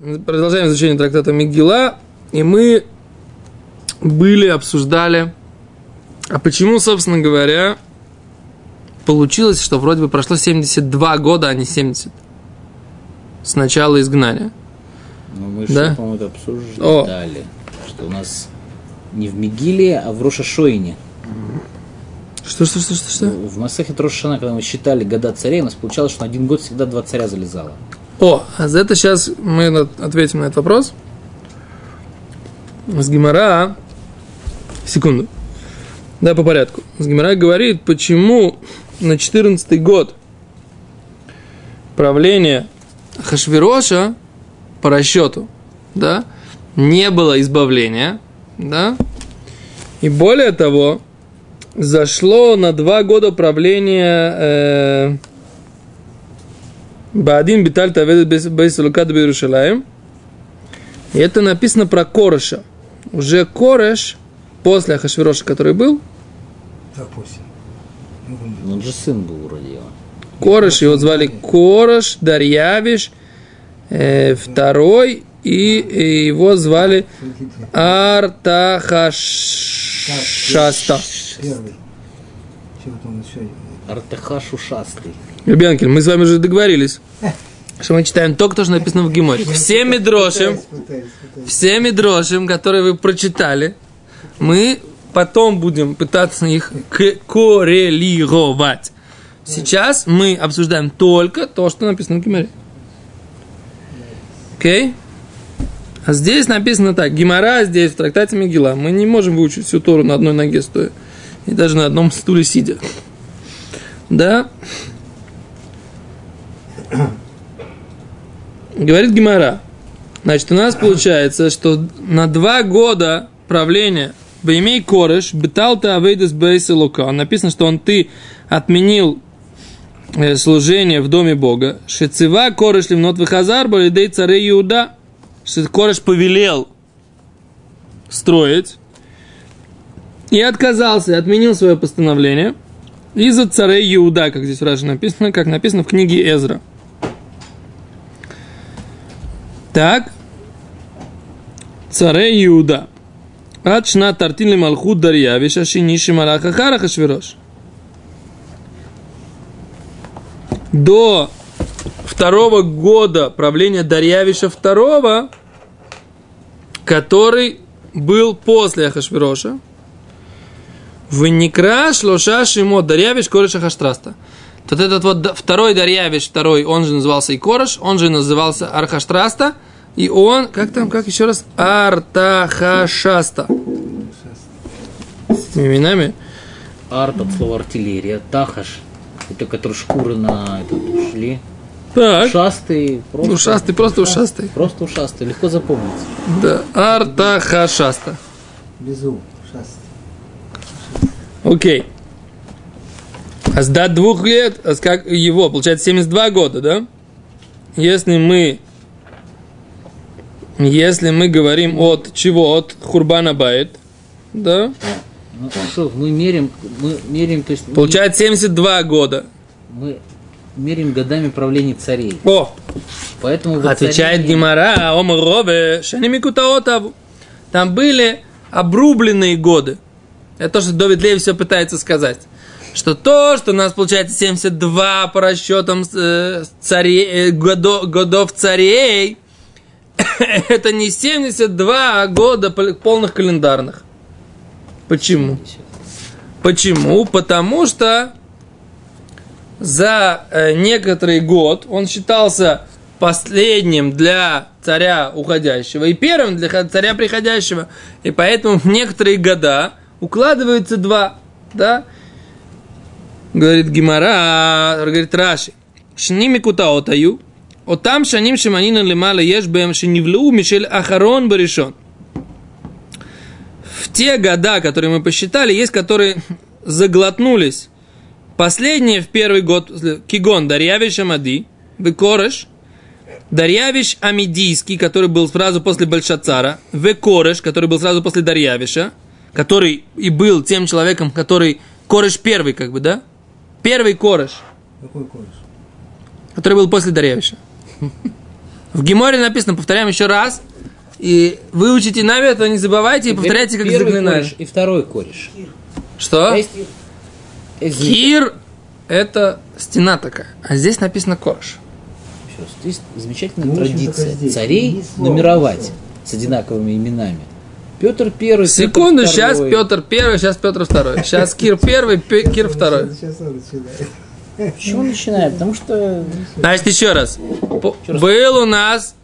Продолжаем изучение трактата Мигила, и мы были, обсуждали, а почему, собственно говоря, получилось, что вроде бы прошло 72 года, а не 70 с начала изгнания. Ну, мы Да? же, по-моему, это обсуждали, что у нас не в Мигиле, а в Рошашойне. Что, что, что, что, что? В Масахе Рошашана, когда мы считали года царей, у нас получалось, что на один год всегда два царя залезало. О, а за это сейчас мы ответим на этот вопрос. С Гимара... Секунду. Да, по порядку. С Гимара говорит, почему на 14 год правления Хашвироша по расчету, да, не было избавления, да, и более того, зашло на два года правления э, Баадин Биталь Тавед Бейс Лукад Иерушалаем. И это написано про Кореша. Уже Кореш, после Ахашвироша, который был, Допустим. Ну, Он же сын был вроде его. Кореш, его звали Кореш, Дарьявиш, э, второй, и, и его звали Артахашаста. Первый. Ребянкин, мы с вами уже договорились, что мы читаем только то, что написано в Геморе. Все пытаюсь. все мидрошим, которые вы прочитали, мы потом будем пытаться их коррелировать. Сейчас мы обсуждаем только то, что написано в Гимаре. Окей? А здесь написано так. Гимара здесь, в трактате Мегила. Мы не можем выучить всю Тору на одной ноге стоя. И даже на одном стуле сидя. Да? Говорит Гимара. Значит, у нас получается, что на два года правления Баймей Кореш, Бетал ты Авейдес Бейса Лука. Написано, что он ты отменил э, служение в доме Бога. Шецева Кореш Лимнот Вихазар Балидей царей Иуда. Что Кореш повелел строить и отказался, отменил свое постановление из-за царей Иуда, как здесь раньше написано, как написано в книге Эзра. Так, царей Иуда. Ад шна тартин малхут дарьявиш, ашиниши малаха хараха швирош. До второго года правления Дарьявиша II, который был после Ахашвироша, в Никра Шлоша Шимо Дарьявиш Кореш Ахаштраста. Вот этот вот второй Дарьявиш, второй, он же назывался и Кореш, он же назывался Архаштраста, и он, как там, как еще раз, Артахашаста. С этими именами. Арт от слова артиллерия. Тахаш. Это которые шкуры на этот ушли. Так, Ушастый. Просто, ушастый, просто ушастый. Просто ушастый. Легко запомнить. Да, Артахашаста. Безу. Шаст. Окей. А с до двух лет, а с как его, получается 72 года, да? Если мы, если мы говорим от чего? От Хурбана Байт, да? Ну, что, мы мерим, мы мерим, то есть Получается 72 года. мы мерим годами правления царей. О, Поэтому отвечает воцарение- Гимара, Омар Робе, Шанимикутаотаву. Там были обрубленные годы. Это то, что Довид Леви все пытается сказать. Что то, что у нас получается 72 по расчетам э, царей, э, годо- годов царей, это не 72 года пол- полных календарных. Почему? Почему? Потому что за э, некоторый год он считался последним для царя уходящего и первым для царя приходящего. И поэтому в некоторые года укладываются два. Да? Говорит Гимара, говорит Раши. Шними кутаотаю. Отам шаним шиманина лемала еш бэм шинивлу мишель ахарон баришон. В те года, которые мы посчитали, есть, которые заглотнулись Последнее в первый год, Кигон, Дарьявиш Амади, Векореш, Дарьявиш Амидийский, который был сразу после Большацара, Векореш, который был сразу после Дарьявиша, который и был тем человеком, который Кореш первый, как бы, да? Первый Кореш, Какой кореш? который был после Дарьявиша. В Геморе написано, повторяем еще раз, и выучите Нави, а то не забывайте и повторяйте, как заклинание. кореш и второй кореш. Что? Есть, замечательно- Кир – это стена такая, а здесь написано раз, Есть замечательная Ну, традиция здесь. царей нумеровать с одинаковыми именами. Петр первый. Секунду, Петр сейчас второй. Петр первый, сейчас Петр второй. Сейчас Кир первый, Пе- Кир второй. Сейчас он начинает. Почему начинаем? Потому что Значит, еще раз. Был у нас,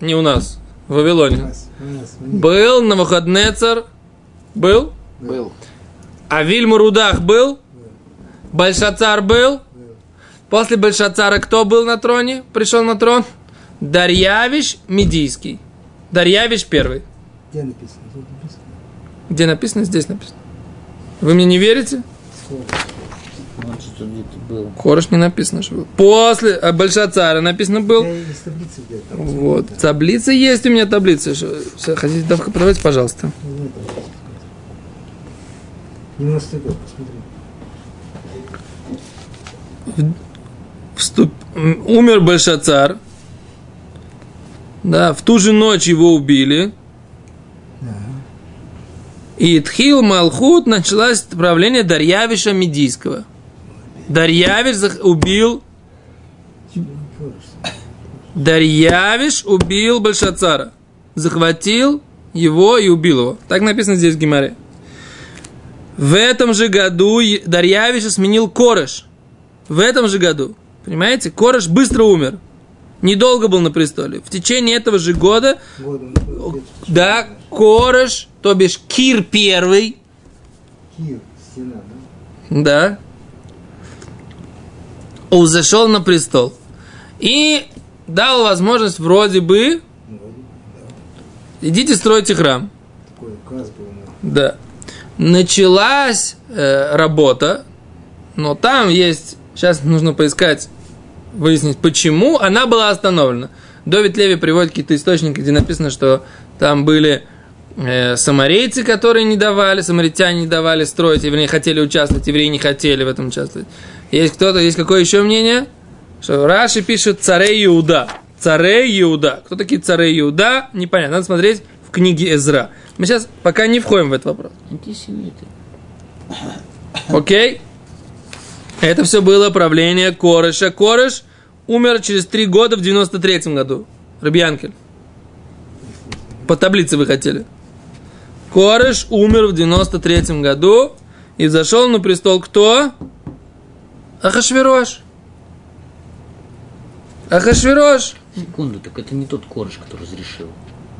не у нас, в У Вавилоне. нас, у нас, у них. Был на выходнецер. Был? был. А Вильмурудах был? Большацар был? После Большацара кто был на троне? Пришел на трон? Дарьявиш Медийский. Дарьявиш первый. Где написано? Тут написано. Где написано? Здесь написано. Вы мне не верите? Хорош не написано, что был. После а, Большацара написано был. Таблицы Вот. Таблица есть у меня таблица. Хотите, давайте, подавайте, пожалуйста. да. Ну. 90 год, посмотри. Вступ... Умер Большацар. Да, в ту же ночь его убили. И Тхил Малхут началось правление Дарьявиша Медийского. Дарьявиш убил Дарьявиш убил Большацара. Захватил его и убил его. Так написано здесь в Гимаре. В этом же году Дарьявиша сменил Кореш. В этом же году. Понимаете? Кореш быстро умер. Недолго был на престоле. В течение этого же года, Годом, где-то да, Кореш, то бишь Кир первый, Киев, стена, да? да, взошел на престол. И дал возможность вроде бы, Ну, идите стройте храм. Такой указ был. ну. Да. Началась э, работа, но там есть, сейчас нужно поискать, выяснить, почему она была остановлена. Довид Леви приводит какие-то источники, где написано, что там были э, самарейцы, которые не давали, самаритяне не давали строить, евреи хотели участвовать, евреи не хотели в этом участвовать. Есть кто-то, есть какое еще мнение? Что Раши пишет царей Иуда. Царей Иуда. Кто такие царей Иуда? Непонятно. Надо смотреть в книге Эзра. Мы сейчас пока не входим в этот вопрос. Антисемиты. Окей? Это все было правление Кореша. Кореш умер через три года в 93 году. Рабьянкель. По таблице вы хотели. Кореш умер в 93 году и зашел на престол кто? Ахашвирош. Ахашвирош. Секунду, так это не тот кореш, который разрешил.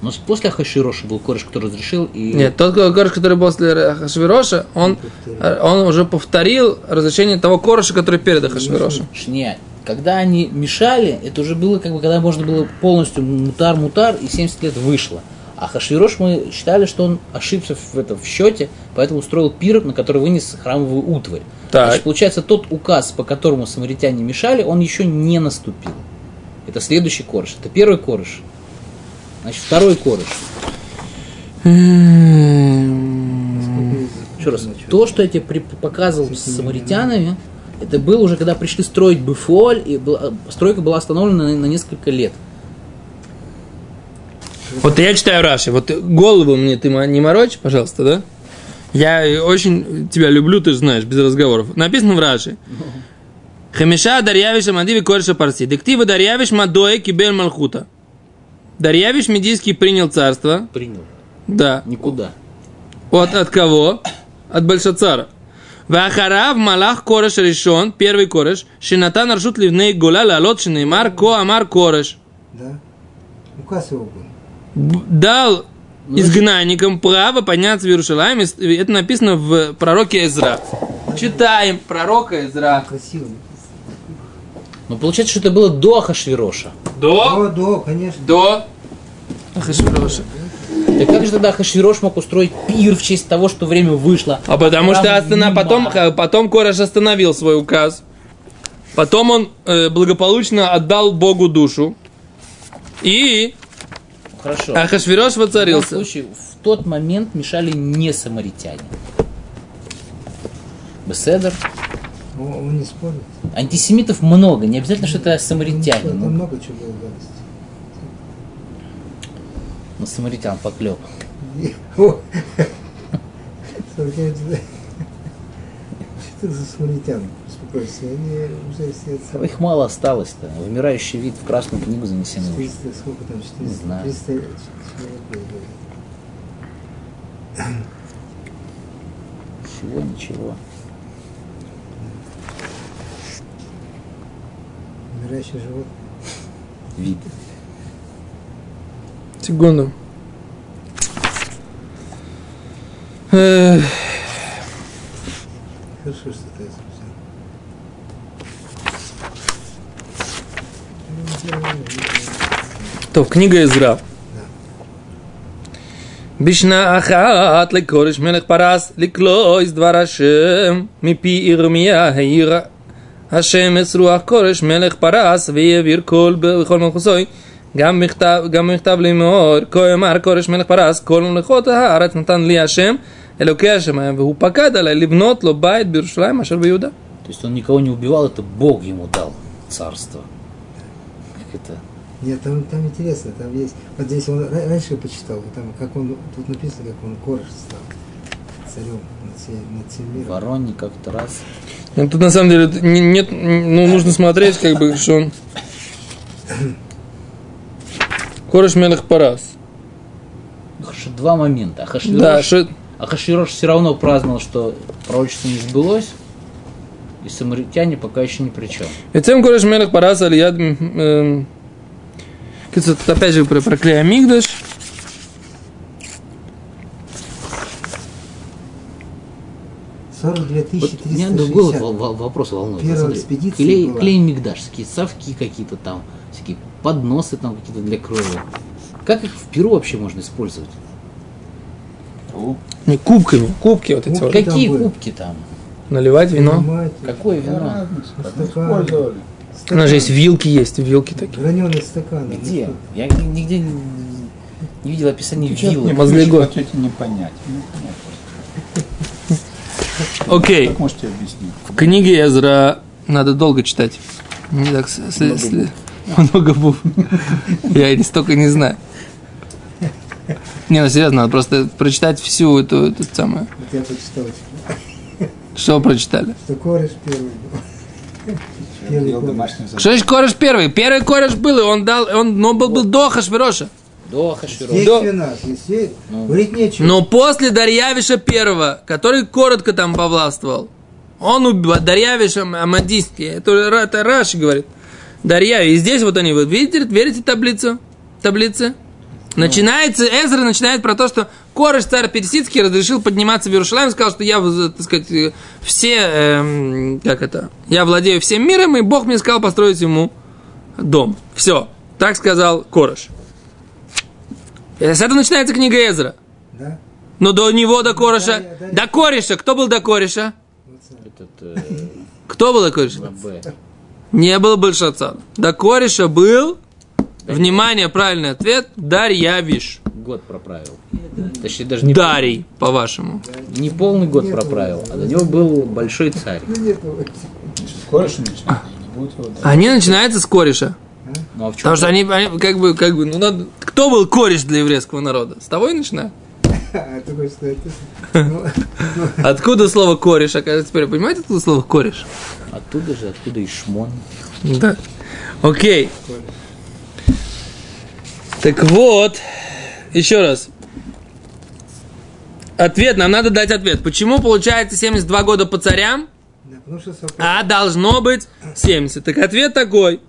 Но после Ахашироша был кореш, который разрешил, и Нет, тот кореш, который после Ахашвироша, он, он уже повторил разрешение того кореша, который перед Ахашвирошем. Шня. Когда они мешали, это уже было, как бы, когда можно было полностью мутар-мутар, и 70 лет вышло. А Хашвирош мы считали, что он ошибся в, это, в счете, поэтому устроил пир, на который вынес храмовую утварь. Так. Значит, получается, тот указ, по которому самаритяне мешали, он еще не наступил. Это следующий корыш. Это первый корыш. Значит, второй корыш. Еще раз, то, что я тебе показывал с самаритянами, это было уже, когда пришли строить Бефоль, и была- стройка была остановлена на, на несколько лет. Вот я читаю Раши. Вот голову мне ты не морочь, пожалуйста, да? Я очень тебя люблю, ты же знаешь, без разговоров. Написано в Раши. Хамиша Дарьявиша Мадиви Кореша Парси. Дектива Дарьявиш Мадоя Кибель Малхута. Дарьявеш Медийский принял царство. Принял. Да. Никуда. От, от кого? От Бельшацара. ואחריו מלך כורש הראשון, первый Кореш, שנתן הרשות לבני גולה לעלות שנאמר כה אמר כורש. Да? Указ его был. Б- дал изгнанникам право подняться в Иерусалим. Это написано в пророке Эзра. Читаем пророка Эзра. Красиво. Но получается, что это было до Ахашвироша. До? О, да, конечно. До? Ахашвироша. Так как же тогда Ахашвирош мог устроить пир в честь того, что время вышло? А потому что. Нима. потом, ха- потом Кореш остановил свой указ. Потом он э, благополучно отдал Богу душу. И Хорошо. Ахашвирош В любом воцарился. случае, в тот момент мешали не самаритяне. Беседер. Он, он не спорит. Антисемитов много, не обязательно, что это самаритяне. там Ну, много чего было гадости. На самаритян поклеп. Что это за самаритян? Успокойся, они уже все отца. Их мало осталось-то. Вымирающий вид в красную книгу занесены уже. 400, сколько там, 400? Не знаю. 300 человек было. Всего ничего. Умирающий живот. Вид. Секунду. Эх, Хорошо, что ты это взял. טוב, книга Изра. בשנה אחת לקורש מלך פרס לקלויס דבר השם מפי ירמיה העיר השם את רוח כורש מלך פרס ויעביר כל בכל מלכוסוי גם מכתב, גם מכתב לאמור כה אמר כורש מלך פרס כל מלכות הארץ נתן לי השם אלוקי השמיים והוא פקד עלי לבנות לו בית בירושלים אשר ביהודה То есть он никого не убивал, это Бог ему дал царство. Как это? Нет, там, там интересно, там есть. Вот здесь он ра- раньше я почитал, там как он тут написано, как он кореш стал царем над всем, над всем миром. Вороний как-то раз. Ну, Тут на самом деле не- нет, ну нужно смотреть, как бы, что он. Кореш Мелех Парас. Два момента. Ахашвирош, Да, Ахашвирош все равно праздновал, что пророчество не сбылось, и самаритяне пока еще ни при чем. Этим Кореш Мелех Парас Алияд. эм, Тут опять же про, про Клея Мигдаш. Сорок две Вот тысячи меня другой вопрос волнует. Первая экспедиция клей, была. клей мигдаш, всякие совки какие-то там, всякие подносы там какие-то для крови. Как их в Перу вообще можно использовать? Не, кубками. Кубки вот эти Кубки. вот. там Какие были? кубки там? Наливать вино. Понимаете? Какое вино? Стакан. У нас же есть вилки, есть вилки такие. Граненые стаканы. Где? Я ни- нигде не, не видел описания вилок. Мозлего. Хотите не понять. Не понять Окей. Как можете объяснить? В книге Эзра надо долго читать. Не так, с- с- с- много букв. Я не столько не знаю. Не, ну серьезно, надо просто прочитать всю эту, эту самую. Вот я прочитал, Что вы прочитали? что кореш первый был. Что значит кореш первый? Первый кореш был, и он дал, он, но был, был до Хашвироша. До есть. Ну. Говорить нечего. Но после Дарьявиша первого, который коротко там повластвовал, он убил Дарьявиш Ам- Амадийский, это, это Раши говорит. Дарьявиш, и здесь вот они, вот видите, верите таблицу? Таблицы? Начинается, Эзра начинает про то, что Кореш, царь персидский, разрешил подниматься в Иерушалаем, сказал, что я, так сказать, все, эм, как это, я владею всем миром, и Бог мне сказал построить ему дом. Все. Так сказал Кореш. И с этого начинается книга Эзра. Да? Но до него, до Кореша, Да, да. до Кореша, кто был до Кореша? Этот, э, Кто был до Кореша? Не было Большацара. До Кореша был, внимание, правильный ответ, Дарьявиш. Год проправил. Точнее, даже не, Дарий, по-вашему. не полный год Нет, проправил, а до него был большой царь. Ну, ну, Если скоро что начинать, не начинаются с Кореша. Ну а в чем? Потому что они, они как бы, как бы, ну надо... Кто был кореш для еврейского народа? С того и ну, ну, Откуда слово кореш? Оказывается, теперь понимаете, откуда слово кореш? Оттуда же, откуда и шмон. Да. Окей. Так вот, еще раз. Ответ, нам надо дать ответ. Почему получается 72 года по царям, да, а должно быть 70? Так ответ такой,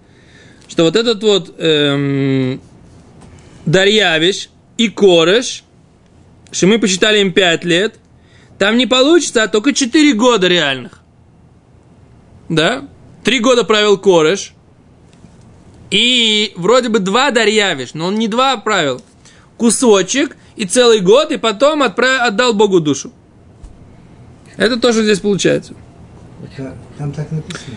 что вот этот вот эм, Дарьявиш и Кореш, что мы посчитали им 5 лет, там не получится, а только 4 года реальных. Да? Три года правил Кореш, и вроде бы два Дарьявиш, но он не два правил. Кусочек и целый год, и потом отправ... отдал Богу душу. Это то, что здесь получается. Там так написано.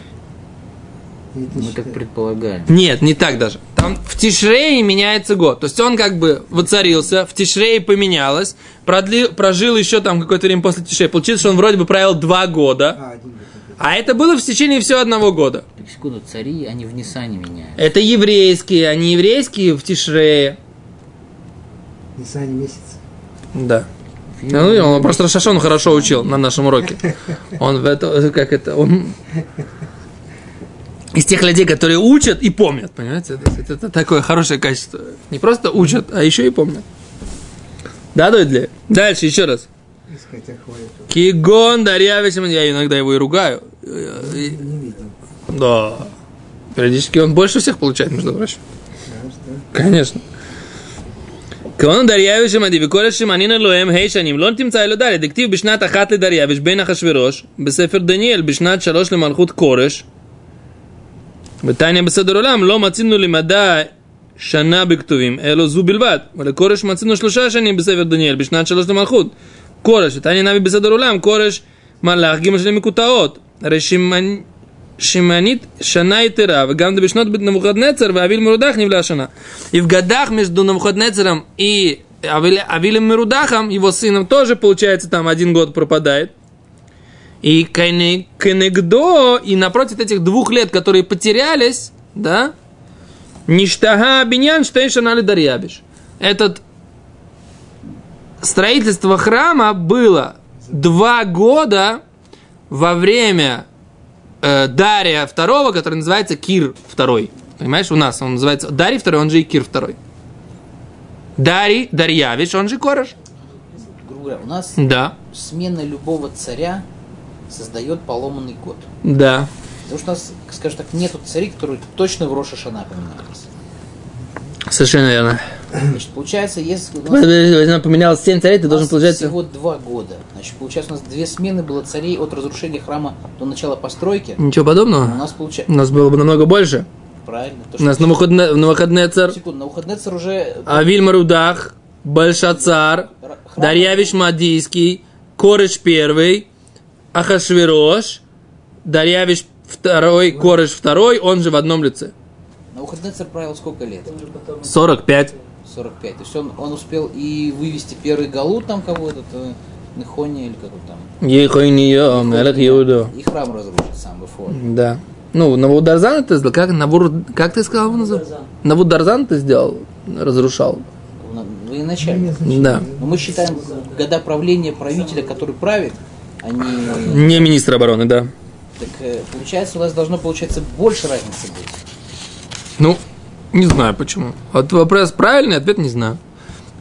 Или ты Мы так предполагаем. Нет, не так даже. Там в Тишрее меняется год. То есть он как бы воцарился, в Тишрее поменялось, продли- прожил еще там какое-то время после Тишрея. Получилось, что он вроде бы правил два года, А, один год. а это было в течение всего одного года. Так, секунду, цари, они в Ниссане меняют. Это еврейские, а не еврейские в Тишрее. Нисане месяц. Да. Ну, он просто Шашон хорошо учил на нашем уроке. Он в это, как это, он из тех людей, которые учат и помнят, понимаете? Это, это, это такое хорошее качество. Не просто учат, а еще и помнят. Да, Дойдли? Дальше, еще раз. Искать охвалит. Кигон Дарьявисим, я иногда его и ругаю. И- Не видел. Да. Периодически он больше всех получает, между прочим. Да, что? конечно. כהן דריווש עמדי וכל השמענין אלוהים ה' שנים לא תמצא אלו ד' דכתיב בשנת אחת לדריווש בן אחשורוש בספר דניאל בשנת שלוש למלכות כורש בתניא בסדר עולם לא מצינו למדע שנה בכתובים אלא זו בלבד ולכורש מצינו שלושה שנים בספר דניאל בשנת שלוש למלכות כורש ותניא נביא בסדר עולם כורש מלאך ג' שנים מקוטעות הרי שמנ... שמנית שנה יתרה, וגם בשנות נבוכדנצר ואביל מרודח נבלה השנה. И в годах между Навуходнецером и Авиль- Авилем Мерудахом, его сыном, тоже, получается, там один год пропадает. И кене- Кенегдо, и напротив этих двух лет, которые потерялись, да, Ништага Биньян Штейшанали Дарьябиш. Этот строительство храма было два года во время э, Дария второго, который называется Кир второй. Понимаешь, у нас он называется Дарий второй, он же и Кир второй. Дарий, Дарьявич, он же Кореш. Грубо говоря, у нас Да, смена любого царя создает поломанный год. да. Потому что у нас, скажем так, нету царей, которые точно в Роша Шана поменялись. Совершенно верно. Значит, получается, если у нас, она поменялась 7 царей, ты у должен, нас получается... всего два года, значит, получается, у нас две смены было царей от разрушения храма до начала постройки. Ничего У подобного. нас У получается, нас было бы намного больше. правильно, то, У нас на выходные, на выходные царь секунду, на выходные царь уже Авиль Марудах, Большацар, храм- Дарьявич Мадийский, Кореш первый, Ахашвирош, Дарьявич второй, Кореш второй, он же в одном лице. на царь правил сколько лет? 45. 45. То есть он, он успел и вывести первый галут там кого-то, Нехония или как он там. Ехойнио, Мелех Иудо. И храм разрушит сам Бефор. Да. Ну, Навударзан ты сделал, как, Навур, как ты сказал его называется? Навударзан ты сделал, разрушал. Военачальник. Да. Но мы считаем года правления правителя, который правит, а не... Министр обороны, да. Так э, получается, у нас должно получаться больше разницы быть. Ну, не знаю почему. Вот вопрос правильный, ответ не знаю.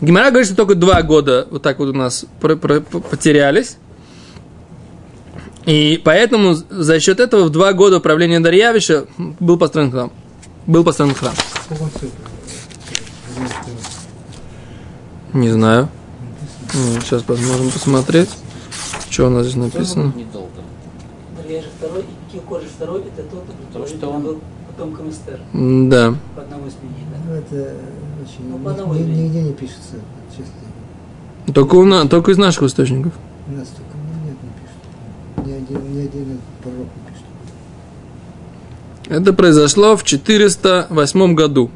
Гимара говорит, что только два года вот так вот у нас потерялись. И поэтому за счет этого в два года правления Дарьявича был построен храм. Был построен храм. Не знаю. Сейчас можем посмотреть, что у нас здесь написано. Второй, и Кикор же второй, это тот, Потому который что он- был потомком Эстер, М, Да. по одному из мнений, да. Ну, это очень... Ну, по одному ни- имени. нигде не пишется, честно. Только, у на- только из наших источников. У нас только ну, нет, не пишут. Ни один, ни один пророк не пишет. Это произошло в 408 году.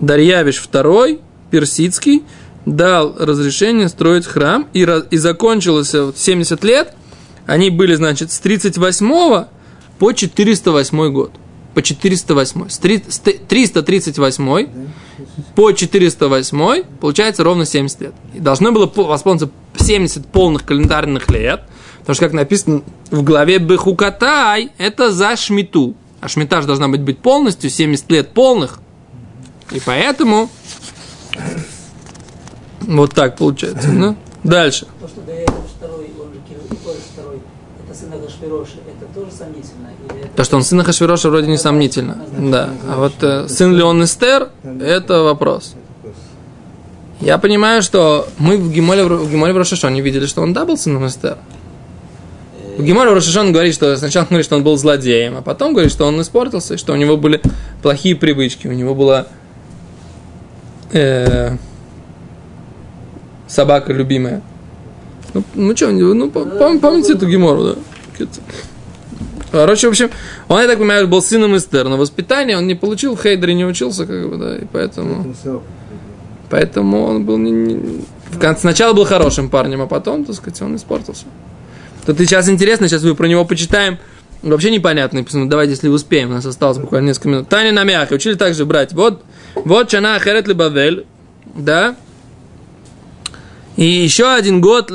Дарьявиш II, персидский, дал разрешение строить храм, и, и закончилось вот 70 лет. Они были, значит, с 38 по 408 год. По 408. С три- с т- 338 по 408 получается ровно 70 лет. И должно было по- восполниться 70 полных календарных лет, потому что, как написано в главе Бехукатай, это за шмиту. А шмита же должна быть, быть полностью, 70 лет полных. И поэтому вот так получается. Ну, дальше. То, что Дарья второй, он же второй, это сын Агашвироши, это тоже сомнительно? Или это... То, что он сын Хашвироша, вроде не сомнительно. Да. А вот э, сын ли он Эстер, это вопрос. Я понимаю, что мы в Гимоле, в Гимоле в Рошашоне видели, что он да был сыном Эстер. В Гимоле в Рошашон говорит, что сначала говорит, что он был злодеем, а потом говорит, что он испортился, и что у него были плохие привычки, у него была э, собака любимая. Ну, ну что, ну, по- пом- помните эту Гимору, да? Короче, в общем, он, я так понимаю, был сыном Эстер, но воспитание он не получил, в Хейдере не учился, как бы, да, и поэтому... Поэтому он был не, не- в конце, сначала был хорошим парнем, а потом, так сказать, он испортился. Тут и сейчас интересно, сейчас мы про него почитаем. Вообще непонятно. Написано, давайте, если успеем, у нас осталось буквально несколько минут. Таня на мяхе. Учили также брать. Вот, вот Чана Херет Бавель, да, И еще один год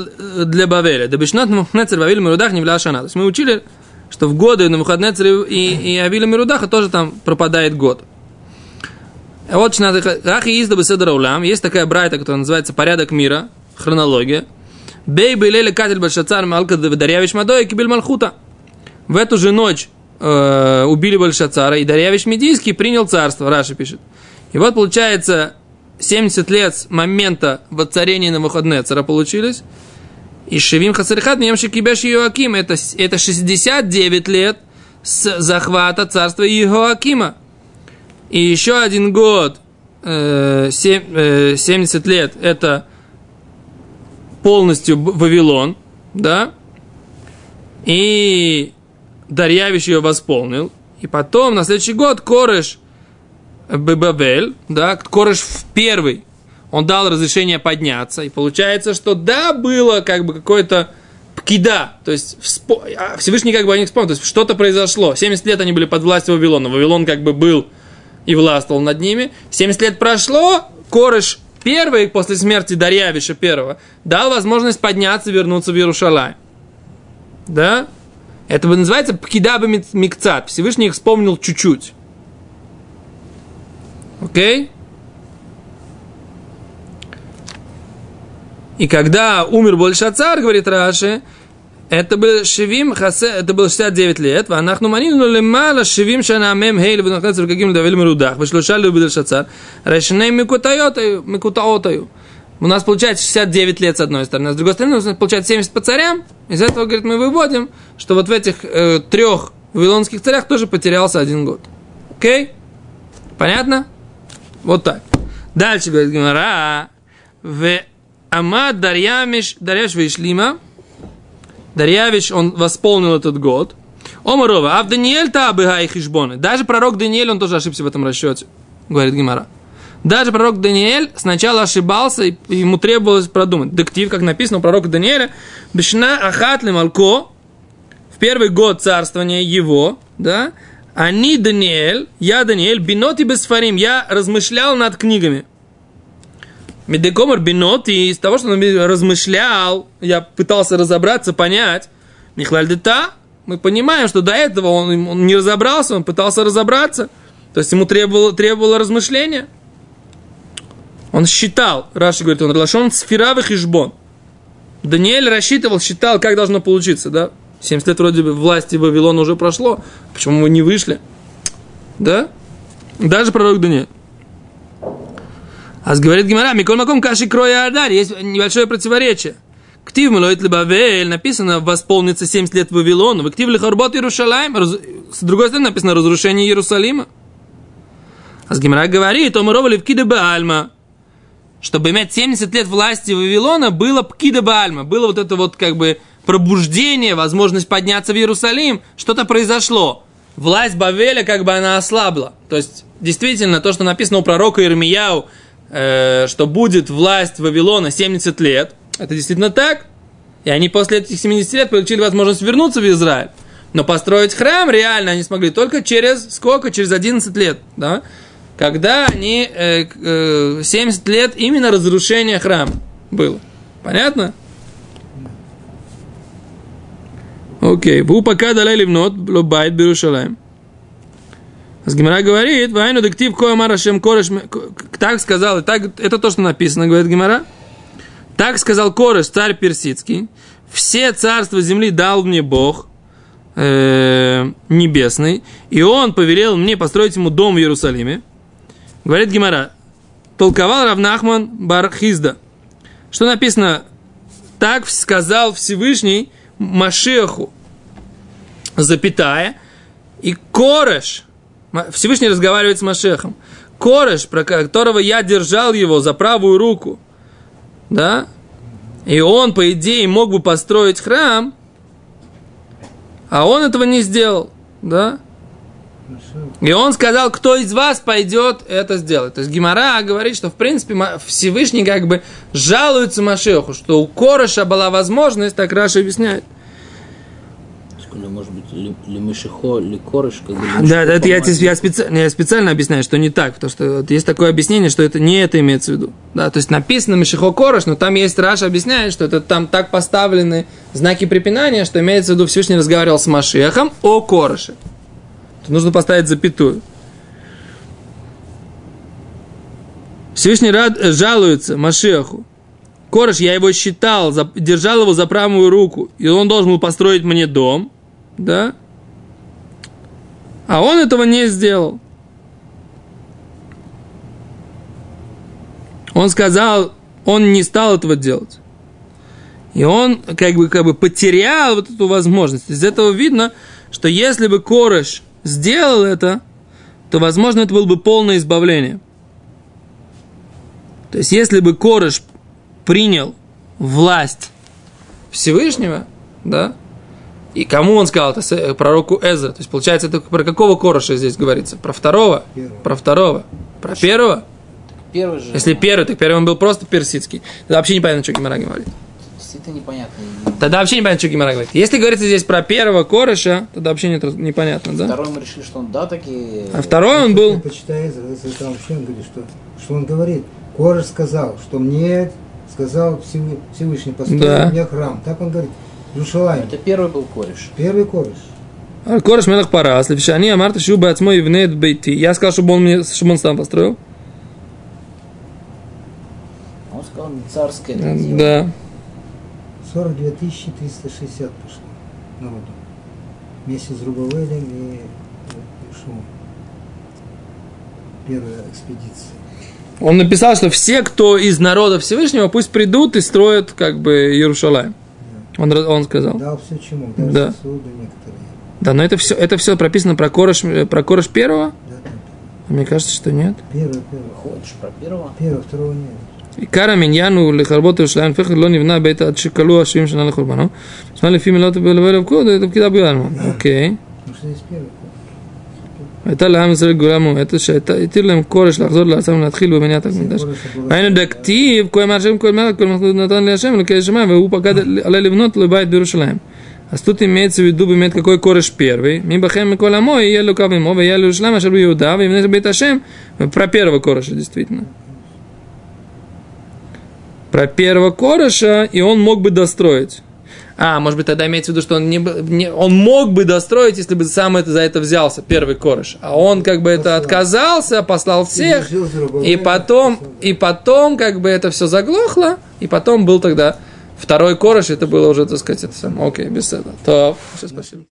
для Бавеля. Дабишнат Мухнецер Бавиль Мирудах не влашана. То есть мы учили, что в годы на Мухаднецер и, и Авиля Мирудаха тоже там пропадает год. А Вот Рахи Изда Беседра Улам. Есть такая брайта, которая называется «Порядок мира», хронология. Бей Бейлеле Катель Бальшацар Малка Дарьявич Мадой Кибель Малхута. В эту же ночь э, убили Бальшацара, и Дарьявич Медийский принял царство, Раши пишет. И вот получается 70 лет с момента воцарения на выходные цара получились. И Шевим Хасарихат Мемши Кибеш Иоаким. Это, это 69 лет с захвата царства Иоакима. И еще один год, э, 7, э, 70 лет, это полностью Вавилон, да? И Дарьявич ее восполнил. И потом, на следующий год, Кореш Бабель, да, Кореш в первый, он дал разрешение подняться. И получается, что да, было как бы какое-то пкида, то есть вспо... А Всевышний как бы они вспомнил, то есть что-то произошло. 70 лет они были под властью Вавилона. Вавилон как бы был и властвовал над ними. 70 лет прошло, Кореш первый, после смерти Дарьявиша первого, дал возможность подняться и вернуться в Иерушалай. Да? Это называется Пкидаба Микцат. Всевышний их вспомнил чуть-чуть. Окей? И когда умер Большацар, говорит Раши, это был Шевим Хасе, это было 69 лет, ואנחנו מנינו למעלה 70 שנה מ"ה לבנות נצר וקגים לדבל מרודח, ושלושה לבדל שצר, הרי שני מקוטעות היו, מקוטעות היו. У нас получается 69 лет с одной стороны, а с другой стороны у нас получается 70 по царям. Из этого, говорит, мы выводим, что вот в этих э, трех вавилонских царях тоже потерялся один год. Окей? Понятно? Вот так. Дальше говорит Гимара. В Амад Дарьямиш Дарьяш Вишлима. Дарьявич, он восполнил этот год. Омарова, а в Даниэль та абыга и хижбоны. Даже пророк Даниэль, он тоже ошибся в этом расчете, говорит Гимара. Даже пророк Даниэль сначала ошибался, и ему требовалось продумать. Дектив, как написано у пророка Даниэля, Бешна Ахат Малко, в первый год царствования его, да, они Даниэль, я Даниэль, биноти бесфарим, я размышлял над книгами. Медекомар биноти, из того, что он размышлял, я пытался разобраться, понять, Михлаль Дета, мы понимаем, что до этого он, он не разобрался, он пытался разобраться, то есть ему требовало, требовало размышления. Он считал, Раши говорит, он разлашен сферавых и жбон. Даниэль рассчитывал, считал, как должно получиться, да? 70 лет вроде бы власти Вавилона уже прошло, почему мы не вышли? Да? Даже пророк Даниэль. А говорит Гимара, Микол Маком Каши Кроя Адар, есть небольшое противоречие. Ктив Милоит Лебавель, написано, восполнится 70 лет Вавилона. В Ктив Лихарбот Иерушалайм, с другой стороны написано разрушение Иерусалима. А с Гимара говорит, Омарова Левкида Баальма, чтобы иметь 70 лет власти Вавилона, было Пкида Баальма, было вот это вот как бы пробуждение, возможность подняться в Иерусалим, что-то произошло. Власть Бавеля как бы она ослабла. То есть, действительно, то, что написано у пророка Ирмияу, э, что будет власть Вавилона 70 лет, это действительно так. И они после этих 70 лет получили возможность вернуться в Израиль. Но построить храм реально они смогли только через сколько? Через 11 лет. Да? Когда они э, э, 70 лет именно разрушения храма было. Понятно? Окей. Ву пока далее ливнот, лобайт Берушалаем. С Гимара говорит, вайну дектив коамара шем кореш, так сказал, так, это то, что написано, говорит Гимара. Так сказал Кореш, царь персидский, все царства земли дал мне Бог э, небесный, и он повелел мне построить ему дом в Иерусалиме. Говорит Гимара, толковал Равнахман Бархизда. Что написано? Так сказал Всевышний Машеху, запятая, и Кореш, Всевышний разговаривает с Машехом, Кореш, про которого я держал его за правую руку, да, и он, по идее, мог бы построить храм, а он этого не сделал, да, и он сказал, кто из вас пойдет это сделать. То есть Гемара говорит, что в принципе Всевышний как бы жалуется Машиаху, что у Кореша была возможность, так Раши объясняет, Или, может быть, ל, למשיחו, לכורש, как бы... ל Да, משיחו да, это я, тебе- я, специ- я специально объясняю, что не так, потому что есть такое объяснение, что это не это имеется в виду. Да, то есть написано משיחו כורש, но там есть Раши объясняет, что это там так поставлены знаки препинания, что имеется в виду Всевышний разговаривал с Машехом о Короше. Тут нужно поставить запятую. Всевышний рад, э, жалуется Машеху. Кореш, я его считал, за- держал его за правую руку, и он должен был построить мне дом, да? А он этого не сделал. Он сказал, он не стал этого делать. И он как бы, как бы потерял вот эту возможность. Из этого видно, что если бы Кореш сделал это, то, возможно, это было бы полное избавление. То есть, если бы Кореш принял власть Всевышнего, да, и кому он сказал это? С- Пророку Эзра. То есть, получается, это про какого Короша здесь говорится? Про второго? Первого. Про второго? Про первого? Первый же... Если первый, так первый он был просто персидский. Тогда вообще непонятно, что Гимара говорит. Действительно непонятно. Тогда вообще непонятно, что Гимара говорит. Если говорится здесь про первого Короша, тогда вообще нет, непонятно, да? Второй мы решили, что он да, таки... А второй он был... Почитай там вообще он говорит, что, что он говорит. Кореш сказал, что мне сказал Всевы- Всевышний, построй Да. мне храм. Так он говорит. Иерушалайм. Это первый был кореш. Первый кореш. А Кореш Мелах Парас, Левшани Амарта Шуба Ацмой Внет Бейти. Я сказал, чтобы он, мне, чтобы он сам построил. А Он сказал, царское это дело. Да. 42 360 пошло народу. Вместе с Рубавелем и Ишуом. Первая экспедиция. Он написал, что все, кто из народа Всевышнего, пусть придут и строят как бы Иерушалаем. Он, он сказал. Дал все чему, даже Да. сосуды некоторые. Да, но это все, это все прописано про Кореш, э, про Кореш первого? Да, да. А Мне кажется, что нет. Первый, первый. Ходишь про первого? Первого, второго нет. עיקר המניין הוא לחרבות ירושלים, לפיכך לא נבנה בית עד שכלו השבעים שנה לחורבנו. בזמן לפי מילות ולבל אבקוד, את הבקידה ביולנו. אוקיי. הייתה לעם ישראל גאולה מועטת, שהתיר להם כורש לחזור לארצם ולהתחיל במניעת המקדש. היינו דכתיב, כהן מהשם כהן מעל, כל מחזות נתן להשם אלוקי השמיים, והוא פקד עלי לבנות לבית בירושלים. אז тут имеется в виду באמת какой кореш первый, мибахем микол амой, елю кав имо, веялю шлам, ашер в Иуда, вимнеш бейт Ашем, про первого кореша, действительно. Про первого кореша, и он мог бы достроить. А, может быть, тогда имеется в виду, что он, не, не- он мог бы достроить, если бы сам это, за это взялся, первый кореш. А он как бы это отказался, послал всех, и потом, послал. и потом как бы это все заглохло, и потом был тогда второй кореш, это было уже, так сказать, это самое. Окей, без этого. То, все, спасибо.